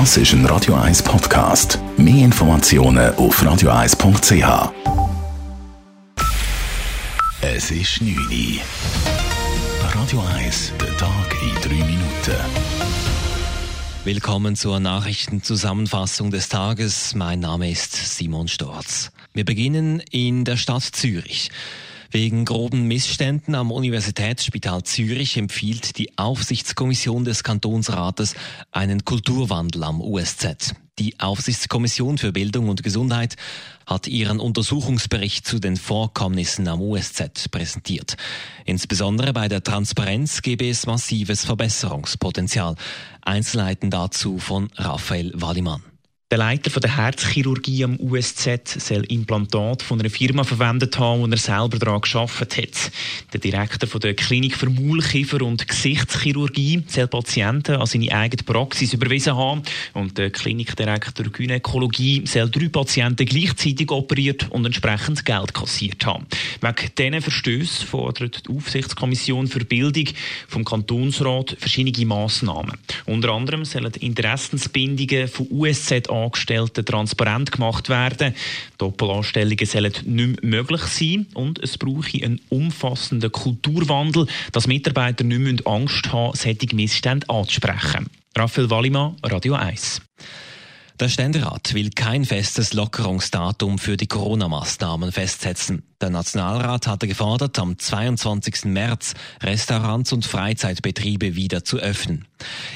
Das ist ein Radio 1 Podcast. Mehr Informationen auf radio1.ch. Es ist 9 Uhr. Radio 1, der Tag in 3 Minuten. Willkommen zur Nachrichtenzusammenfassung des Tages. Mein Name ist Simon Storz. Wir beginnen in der Stadt Zürich. Wegen groben Missständen am Universitätsspital Zürich empfiehlt die Aufsichtskommission des Kantonsrates einen Kulturwandel am USZ. Die Aufsichtskommission für Bildung und Gesundheit hat ihren Untersuchungsbericht zu den Vorkommnissen am USZ präsentiert. Insbesondere bei der Transparenz gebe es massives Verbesserungspotenzial. Einzelheiten dazu von Raphael Wallimann. Der Leiter der Herzchirurgie am USZ soll Implantat von einer Firma verwendet haben, und er selber daran geschafft hat. Der Direktor der Klinik für Maulkiefer- und Gesichtschirurgie soll Patienten an seine eigene Praxis überwiesen haben. Und der Klinikdirektor Gynäkologie soll drei Patienten gleichzeitig operiert und entsprechend Geld kassiert haben. Wegen diesen Verstößen fordert die Aufsichtskommission für Bildung vom Kantonsrat verschiedene Massnahmen. Unter anderem sollen Interessensbindungen von USZ Angestellten transparent gemacht werden. Doppelanstellungen sollen nicht mehr möglich sein und es brauche einen umfassenden Kulturwandel, dass Mitarbeiter nicht mehr Angst haben, solche Missstände anzusprechen. Raphael Wallimann, Radio 1. Der Ständerat will kein festes Lockerungsdatum für die Corona-Maßnahmen festsetzen. Der Nationalrat hatte gefordert, am 22. März Restaurants und Freizeitbetriebe wieder zu öffnen.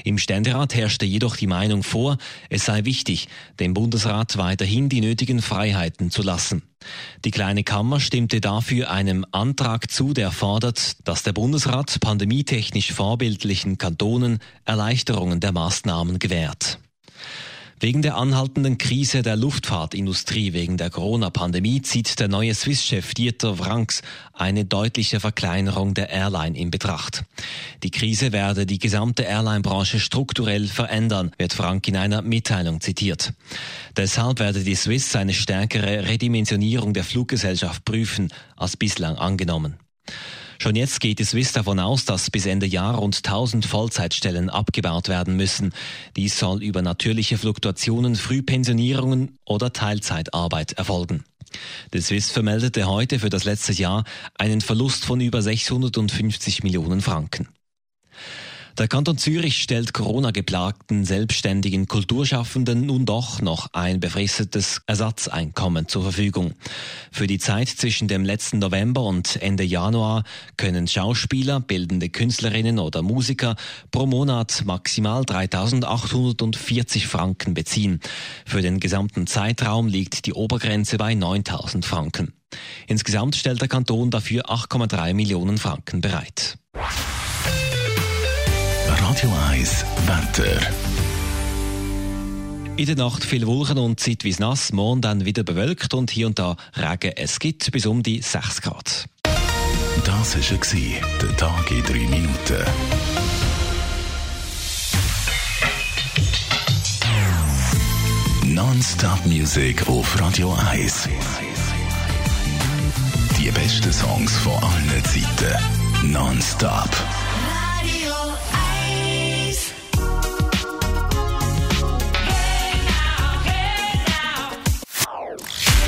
Im Ständerat herrschte jedoch die Meinung vor, es sei wichtig, dem Bundesrat weiterhin die nötigen Freiheiten zu lassen. Die kleine Kammer stimmte dafür einem Antrag zu, der fordert, dass der Bundesrat pandemietechnisch vorbildlichen Kantonen Erleichterungen der Maßnahmen gewährt. Wegen der anhaltenden Krise der Luftfahrtindustrie wegen der Corona-Pandemie zieht der neue Swiss-Chef Dieter Franks eine deutliche Verkleinerung der Airline in Betracht. Die Krise werde die gesamte Airline-Branche strukturell verändern, wird Frank in einer Mitteilung zitiert. Deshalb werde die Swiss eine stärkere Redimensionierung der Fluggesellschaft prüfen als bislang angenommen. Schon jetzt geht es Swiss davon aus, dass bis Ende Jahr rund 1000 Vollzeitstellen abgebaut werden müssen. Dies soll über natürliche Fluktuationen, Frühpensionierungen oder Teilzeitarbeit erfolgen. Der Swiss vermeldete heute für das letzte Jahr einen Verlust von über 650 Millionen Franken. Der Kanton Zürich stellt Corona-geplagten selbstständigen Kulturschaffenden nun doch noch ein befristetes Ersatzeinkommen zur Verfügung. Für die Zeit zwischen dem letzten November und Ende Januar können Schauspieler, bildende Künstlerinnen oder Musiker pro Monat maximal 3.840 Franken beziehen. Für den gesamten Zeitraum liegt die Obergrenze bei 9.000 Franken. Insgesamt stellt der Kanton dafür 8,3 Millionen Franken bereit. Radio 1 Wetter. In der Nacht viel Wolken und zeitweise nass, morgen dann wieder bewölkt und hier und da Regen. Es gibt bis um die 6 Grad. Das war der Tag in 3 Minuten. Non-Stop Music auf Radio 1. Die besten Songs von allen Zeiten. Non-Stop.